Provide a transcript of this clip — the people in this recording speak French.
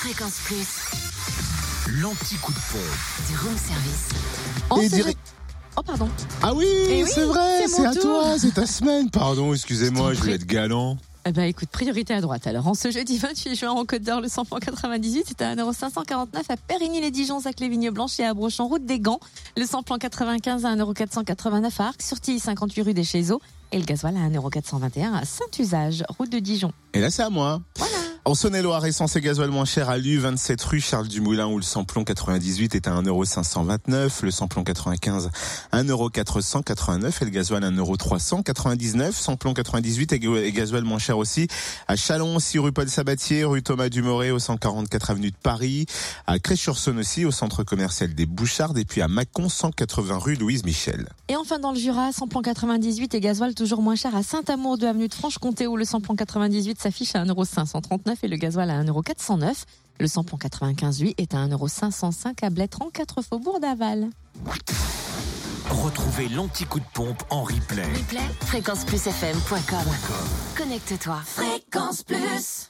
Fréquence Plus, L'anti-coup de pompe. du room service. En Et ce direct- Oh, pardon. Ah oui, Eh oui, c'est vrai, c'est c'est à tour. toi, c'est ta semaine. Pardon, excusez-moi, Je prie. être galant. Eh ben, écoute, priorité à droite. Alors, en ce jeudi 28 juin, en Côte d'Or, le samplon 98, c'était à 1,549€ à Périgny-les-Dijon, à Clévigne-Blanche et à Brochon, route des Gants. Le samplon 95 à 1,489€ à Arc, sur Tille, 58 rue des Chézeaux. Et le gasoil à 1,421€ à Saint-Usage, route de Dijon. Et là, c'est à moi. Voilà. En Saône-et-Loire, essence et gasoil moins cher à Lu, 27 rue Charles Dumoulin, où le samplon 98 est à 1,529€, le samplon 95 1,489€ et le gasoil 1,399€. Samplon 98 et ga- et gasoil moins cher aussi à Chalon, 6 rue Paul Sabatier, rue Thomas Dumoré, au 144 avenue de Paris, à Cré-sur-Saône aussi, au centre commercial des Bouchardes, et puis à Mâcon, 180 rue Louise Michel. Et enfin, dans le Jura, samplon 98 et gasoil toujours moins cher à Saint-Amour de avenue de Franche-Comté, où le samplon 98 s'affiche à 1,539€ et le gasoil à 1,409€. Le samplon 95, lui, est à 1,505€ à Blétran, 4 faubourg d'Aval. Retrouvez l'anti-coup de pompe en replay. Replay, fréquenceplusfm.com. Connecte-toi. Fréquence Plus.